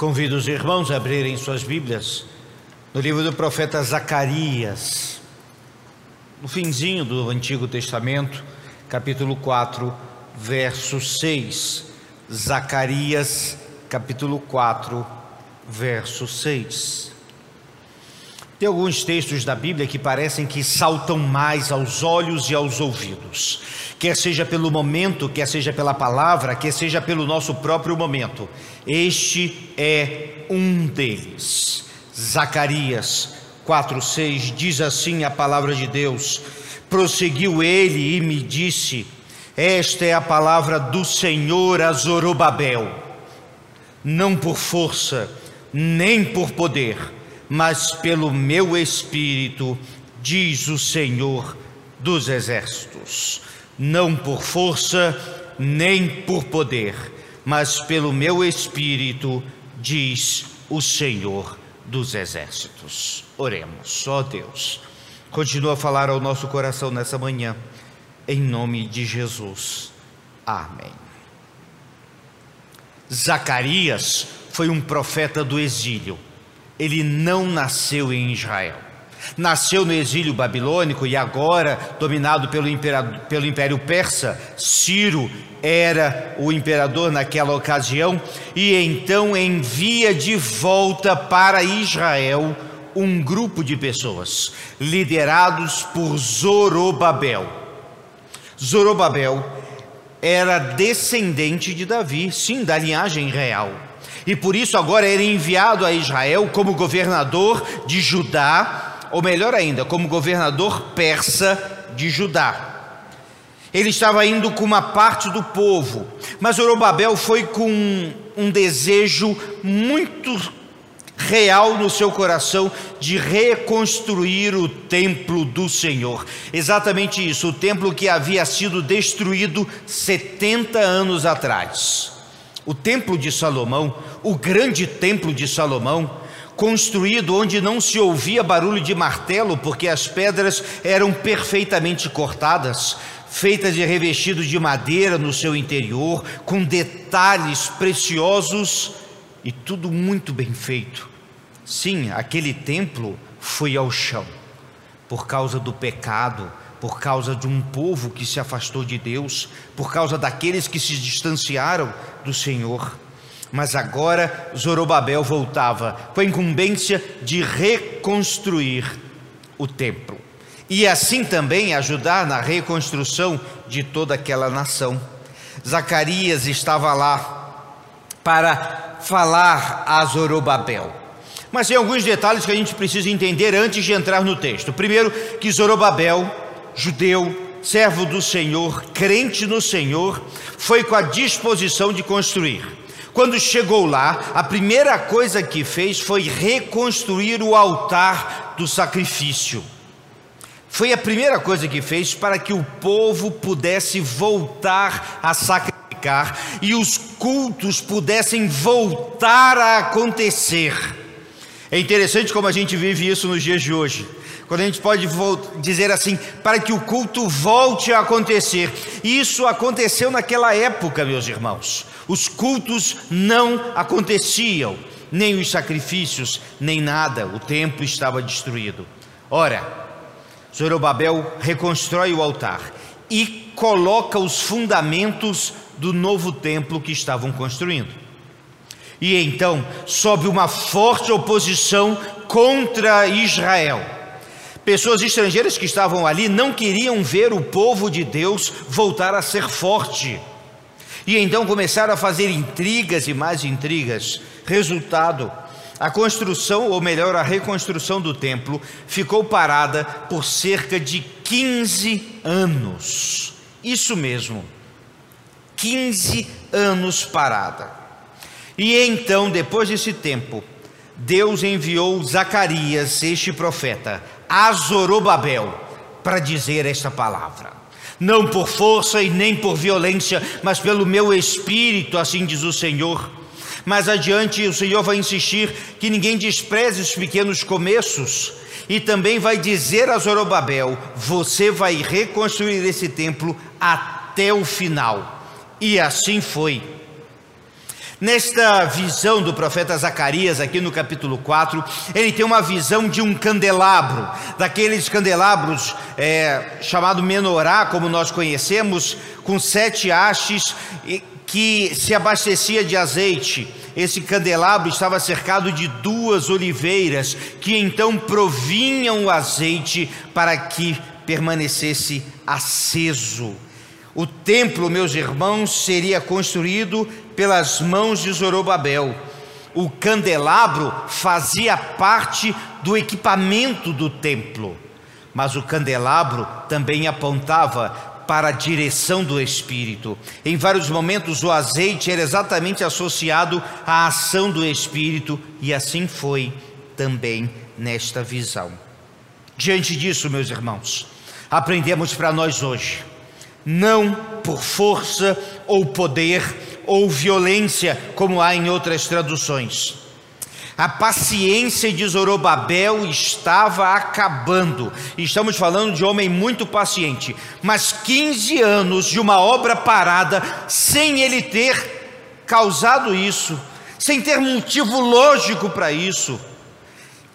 Convido os irmãos a abrirem suas Bíblias no livro do profeta Zacarias, no finzinho do Antigo Testamento, capítulo 4, verso 6. Zacarias, capítulo 4, verso 6. Tem alguns textos da Bíblia que parecem que saltam mais aos olhos e aos ouvidos, quer seja pelo momento, quer seja pela palavra, quer seja pelo nosso próprio momento. Este é um deles. Zacarias 4:6 diz assim a palavra de Deus: Prosseguiu ele e me disse: Esta é a palavra do Senhor a Zorobabel, não por força, nem por poder, mas pelo meu espírito, diz o Senhor dos exércitos. Não por força, nem por poder, mas pelo meu espírito, diz o Senhor dos exércitos. Oremos, ó Deus, continua a falar ao nosso coração nessa manhã, em nome de Jesus. Amém. Zacarias foi um profeta do exílio, ele não nasceu em Israel. Nasceu no exílio babilônico e agora, dominado pelo, pelo Império Persa, Ciro era o imperador naquela ocasião, e então envia de volta para Israel um grupo de pessoas, liderados por Zorobabel. Zorobabel era descendente de Davi, sim, da linhagem real. E por isso agora era enviado a Israel como governador de Judá, ou melhor ainda, como governador persa de Judá. Ele estava indo com uma parte do povo, mas Zorobabel foi com um desejo muito real no seu coração de reconstruir o templo do Senhor. Exatamente isso, o templo que havia sido destruído 70 anos atrás. O templo de Salomão, o grande templo de Salomão, construído onde não se ouvia barulho de martelo, porque as pedras eram perfeitamente cortadas, feitas de revestidos de madeira no seu interior, com detalhes preciosos e tudo muito bem feito. Sim, aquele templo foi ao chão por causa do pecado, por causa de um povo que se afastou de Deus, por causa daqueles que se distanciaram do Senhor. Mas agora Zorobabel voltava com a incumbência de reconstruir o templo e assim também ajudar na reconstrução de toda aquela nação. Zacarias estava lá para falar a Zorobabel. Mas tem alguns detalhes que a gente precisa entender antes de entrar no texto. Primeiro, que Zorobabel, judeu, servo do Senhor, crente no Senhor, foi com a disposição de construir. Quando chegou lá, a primeira coisa que fez foi reconstruir o altar do sacrifício. Foi a primeira coisa que fez para que o povo pudesse voltar a sacrificar e os cultos pudessem voltar a acontecer. É interessante como a gente vive isso nos dias de hoje. Quando a gente pode dizer assim, para que o culto volte a acontecer. Isso aconteceu naquela época, meus irmãos. Os cultos não aconteciam, nem os sacrifícios, nem nada. O templo estava destruído. Ora, Zorobabel reconstrói o altar e coloca os fundamentos do novo templo que estavam construindo. E então sobe uma forte oposição contra Israel. Pessoas estrangeiras que estavam ali não queriam ver o povo de Deus voltar a ser forte. E então começaram a fazer intrigas e mais intrigas. Resultado: a construção, ou melhor, a reconstrução do templo, ficou parada por cerca de 15 anos. Isso mesmo, 15 anos parada. E então, depois desse tempo, Deus enviou Zacarias, este profeta, a Zorobabel, para dizer esta palavra. Não por força e nem por violência, mas pelo meu espírito, assim diz o Senhor. Mais adiante, o Senhor vai insistir que ninguém despreze os pequenos começos, e também vai dizer a Zorobabel: Você vai reconstruir esse templo até o final. E assim foi. Nesta visão do profeta Zacarias, aqui no capítulo 4, ele tem uma visão de um candelabro, daqueles candelabros é, chamado menorá, como nós conhecemos, com sete hastes, que se abastecia de azeite. Esse candelabro estava cercado de duas oliveiras, que então provinham o azeite para que permanecesse aceso. O templo, meus irmãos, seria construído pelas mãos de Zorobabel. O candelabro fazia parte do equipamento do templo, mas o candelabro também apontava para a direção do Espírito. Em vários momentos, o azeite era exatamente associado à ação do Espírito, e assim foi também nesta visão. Diante disso, meus irmãos, aprendemos para nós hoje não por força ou poder ou violência, como há em outras traduções. A paciência de Zorobabel estava acabando. Estamos falando de homem muito paciente, mas 15 anos de uma obra parada, sem ele ter causado isso, sem ter motivo lógico para isso.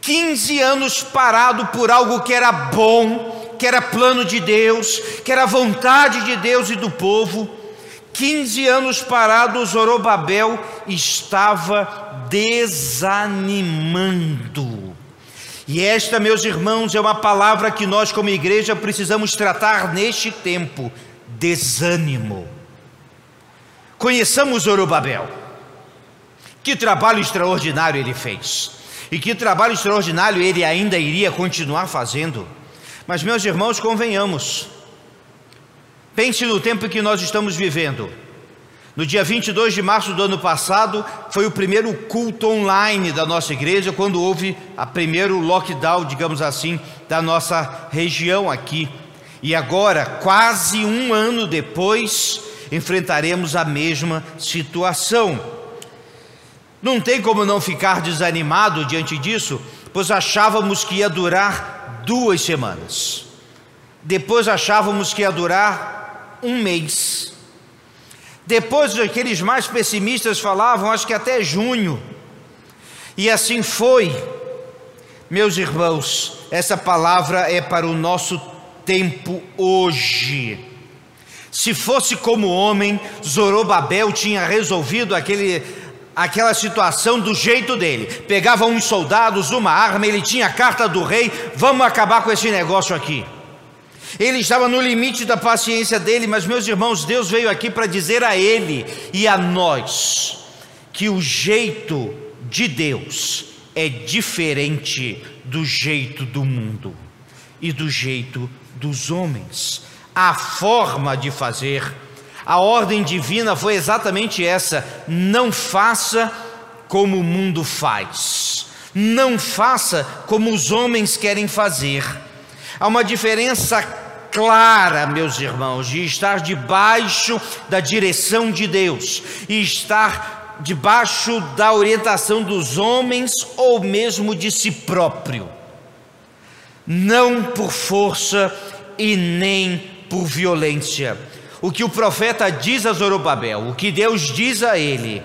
15 anos parado por algo que era bom, que era plano de Deus, que era vontade de Deus e do povo. 15 anos parado, Zorobabel estava desanimando. E esta, meus irmãos, é uma palavra que nós, como igreja, precisamos tratar neste tempo: desânimo. Conheçamos Zorobabel. Que trabalho extraordinário ele fez. E que trabalho extraordinário ele ainda iria continuar fazendo. Mas, meus irmãos, convenhamos, pense no tempo que nós estamos vivendo. No dia 22 de março do ano passado, foi o primeiro culto online da nossa igreja, quando houve a primeiro lockdown, digamos assim, da nossa região aqui. E agora, quase um ano depois, enfrentaremos a mesma situação. Não tem como não ficar desanimado diante disso, pois achávamos que ia durar duas semanas. Depois achávamos que ia durar um mês. Depois aqueles mais pessimistas falavam, acho que até junho. E assim foi. Meus irmãos, essa palavra é para o nosso tempo hoje. Se fosse como homem, Zorobabel tinha resolvido aquele aquela situação do jeito dele. Pegava uns soldados, uma arma, ele tinha a carta do rei, vamos acabar com esse negócio aqui. Ele estava no limite da paciência dele, mas meus irmãos, Deus veio aqui para dizer a ele e a nós que o jeito de Deus é diferente do jeito do mundo e do jeito dos homens. A forma de fazer a ordem divina foi exatamente essa: não faça como o mundo faz, não faça como os homens querem fazer. Há uma diferença clara, meus irmãos, de estar debaixo da direção de Deus e estar debaixo da orientação dos homens ou mesmo de si próprio. Não por força e nem por violência o que o profeta diz a Zorobabel, o que Deus diz a ele,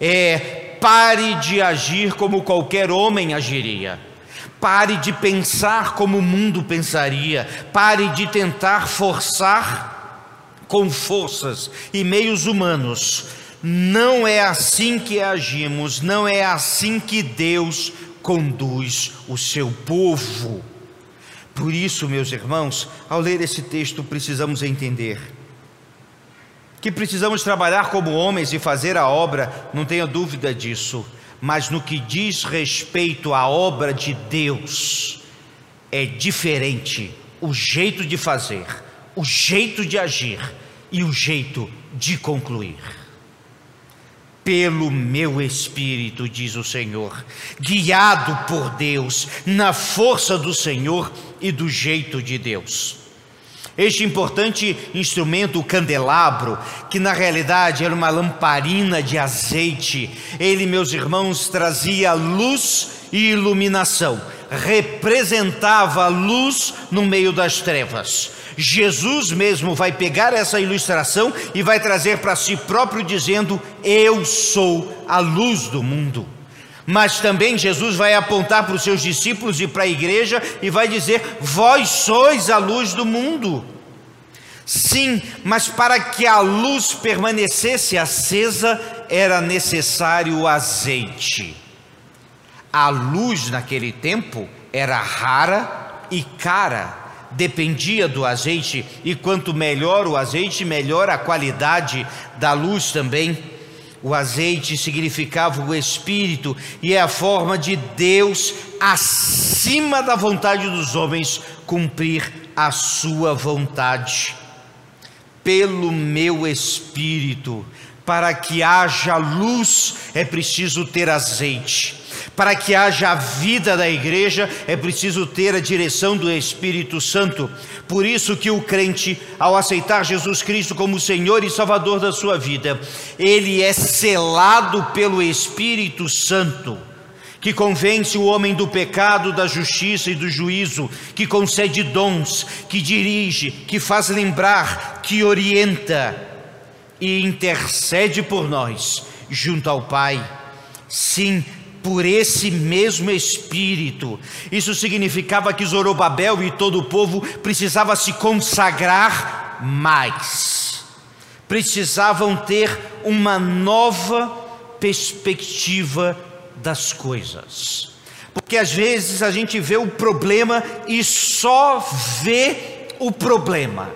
é: pare de agir como qualquer homem agiria. Pare de pensar como o mundo pensaria. Pare de tentar forçar com forças e meios humanos. Não é assim que agimos, não é assim que Deus conduz o seu povo. Por isso, meus irmãos, ao ler esse texto, precisamos entender que precisamos trabalhar como homens e fazer a obra, não tenha dúvida disso, mas no que diz respeito à obra de Deus, é diferente o jeito de fazer, o jeito de agir e o jeito de concluir. Pelo meu espírito, diz o Senhor, guiado por Deus, na força do Senhor e do jeito de Deus. Este importante instrumento, o candelabro, que na realidade era uma lamparina de azeite, ele, meus irmãos, trazia luz e iluminação, representava luz no meio das trevas. Jesus mesmo vai pegar essa ilustração e vai trazer para si próprio, dizendo: Eu sou a luz do mundo. Mas também Jesus vai apontar para os seus discípulos e para a igreja e vai dizer: Vós sois a luz do mundo. Sim, mas para que a luz permanecesse acesa era necessário o azeite. A luz naquele tempo era rara e cara, dependia do azeite, e quanto melhor o azeite, melhor a qualidade da luz também. O azeite significava o Espírito e é a forma de Deus, acima da vontade dos homens, cumprir a sua vontade pelo meu espírito. Para que haja luz é preciso ter azeite. Para que haja a vida da igreja é preciso ter a direção do Espírito Santo. Por isso que o crente, ao aceitar Jesus Cristo como Senhor e Salvador da sua vida, ele é selado pelo Espírito Santo que convence o homem do pecado, da justiça e do juízo, que concede dons, que dirige, que faz lembrar, que orienta e intercede por nós junto ao Pai. Sim, por esse mesmo Espírito. Isso significava que Zorobabel e todo o povo precisava se consagrar mais. Precisavam ter uma nova perspectiva das coisas. Porque às vezes a gente vê o problema e só vê o problema.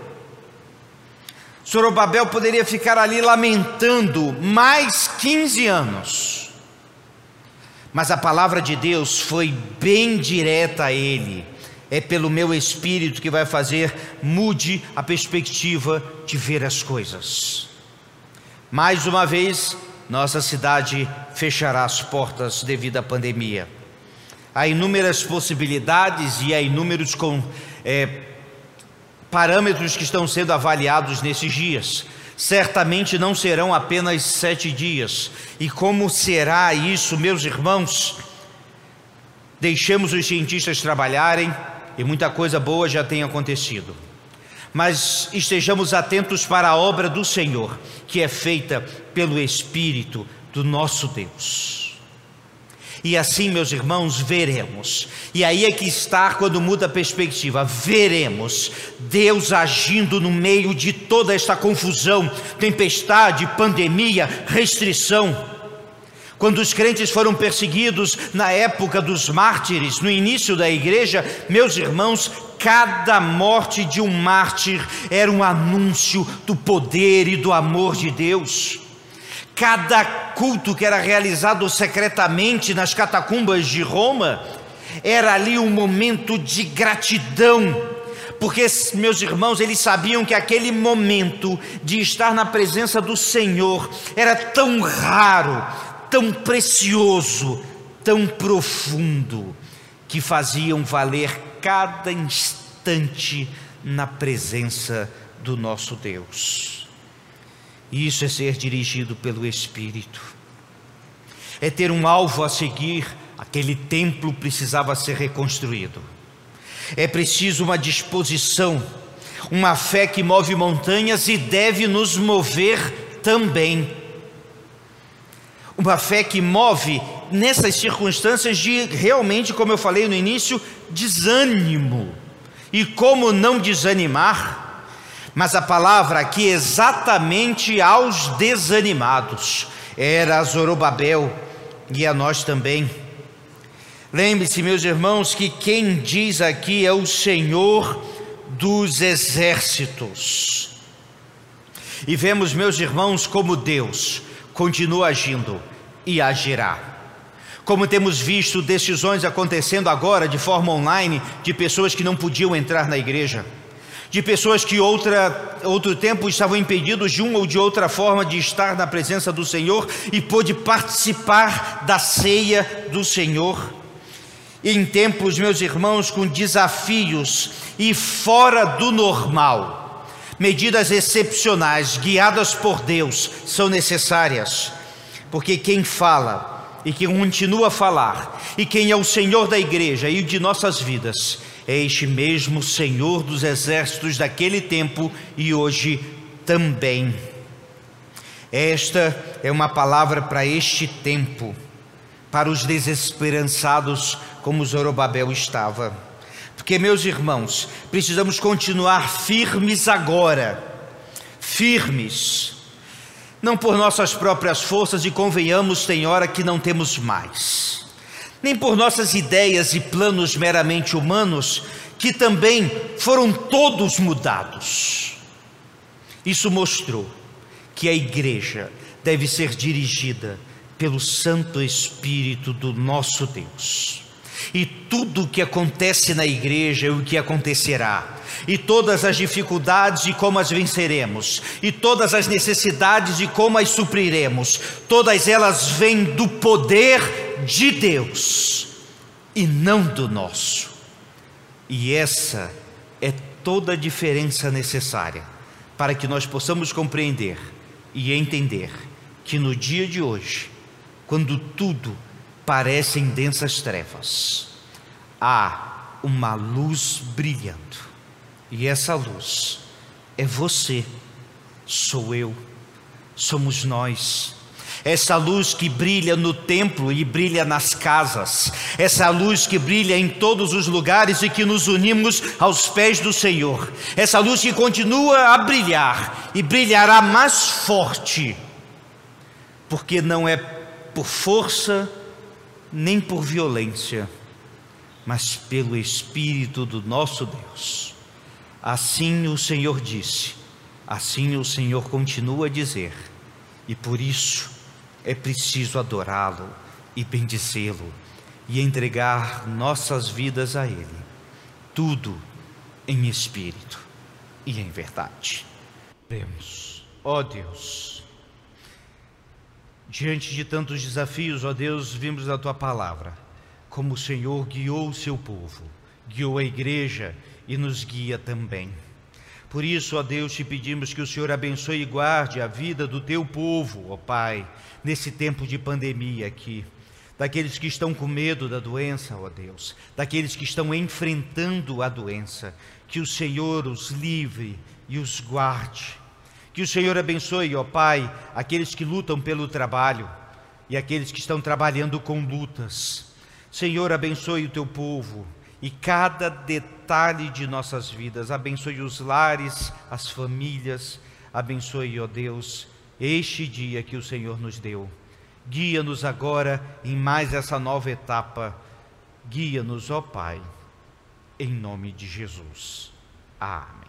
Sorobabel poderia ficar ali lamentando mais 15 anos. Mas a palavra de Deus foi bem direta a ele. É pelo meu espírito que vai fazer mude a perspectiva de ver as coisas. Mais uma vez, nossa cidade fechará as portas devido à pandemia. Há inúmeras possibilidades e há inúmeros com, é, parâmetros que estão sendo avaliados nesses dias. Certamente não serão apenas sete dias. E como será isso, meus irmãos? Deixemos os cientistas trabalharem e muita coisa boa já tem acontecido mas estejamos atentos para a obra do Senhor, que é feita pelo Espírito do nosso Deus. E assim, meus irmãos, veremos. E aí é que está quando muda a perspectiva. Veremos Deus agindo no meio de toda esta confusão, tempestade, pandemia, restrição. Quando os crentes foram perseguidos na época dos mártires, no início da igreja, meus irmãos, cada morte de um mártir era um anúncio do poder e do amor de Deus. Cada culto que era realizado secretamente nas catacumbas de Roma era ali um momento de gratidão, porque, meus irmãos, eles sabiam que aquele momento de estar na presença do Senhor era tão raro, tão precioso, tão profundo, que faziam valer cada instante na presença do nosso Deus. Isso é ser dirigido pelo Espírito, é ter um alvo a seguir. Aquele templo precisava ser reconstruído. É preciso uma disposição, uma fé que move montanhas e deve nos mover também. Uma fé que move nessas circunstâncias de realmente, como eu falei no início, desânimo. E como não desanimar? Mas a palavra aqui exatamente aos desanimados. Era a Zorobabel e a nós também. Lembre-se, meus irmãos, que quem diz aqui é o Senhor dos exércitos. E vemos, meus irmãos, como Deus continua agindo e agirá. Como temos visto decisões acontecendo agora de forma online de pessoas que não podiam entrar na igreja, de pessoas que outra, outro tempo estavam impedidos de uma ou de outra forma de estar na presença do Senhor e pôde participar da ceia do Senhor. Em tempos, meus irmãos, com desafios e fora do normal, medidas excepcionais, guiadas por Deus, são necessárias, porque quem fala e que continua a falar, e quem é o Senhor da igreja e de nossas vidas, é este mesmo Senhor dos exércitos daquele tempo e hoje também. Esta é uma palavra para este tempo, para os desesperançados, como Zorobabel estava. Porque, meus irmãos, precisamos continuar firmes agora, firmes, não por nossas próprias forças, e convenhamos, tem hora que não temos mais, nem por nossas ideias e planos meramente humanos, que também foram todos mudados. Isso mostrou que a igreja deve ser dirigida pelo Santo Espírito do nosso Deus. E tudo o que acontece na igreja e o que acontecerá, e todas as dificuldades e como as venceremos, e todas as necessidades e como as supriremos, todas elas vêm do poder de Deus e não do nosso. E essa é toda a diferença necessária para que nós possamos compreender e entender que no dia de hoje, quando tudo parece em densas trevas, há uma luz brilhando. E essa luz é você, sou eu, somos nós. Essa luz que brilha no templo e brilha nas casas, essa luz que brilha em todos os lugares e que nos unimos aos pés do Senhor, essa luz que continua a brilhar e brilhará mais forte, porque não é por força nem por violência, mas pelo Espírito do nosso Deus. Assim o Senhor disse, assim o Senhor continua a dizer, e por isso é preciso adorá-lo e bendizê-lo e entregar nossas vidas a Ele, tudo em espírito e em verdade. Oremos, ó Deus, diante de tantos desafios, ó Deus, vimos a Tua palavra, como o Senhor guiou o seu povo, guiou a igreja e nos guia também. Por isso, ó Deus, te pedimos que o Senhor abençoe e guarde a vida do teu povo, ó Pai, nesse tempo de pandemia aqui. Daqueles que estão com medo da doença, ó Deus, daqueles que estão enfrentando a doença, que o Senhor os livre e os guarde. Que o Senhor abençoe, ó Pai, aqueles que lutam pelo trabalho e aqueles que estão trabalhando com lutas. Senhor, abençoe o teu povo e cada detalhe de nossas vidas. Abençoe os lares, as famílias. Abençoe, ó Deus, este dia que o Senhor nos deu. Guia-nos agora em mais essa nova etapa. Guia-nos, ó Pai, em nome de Jesus. Amém.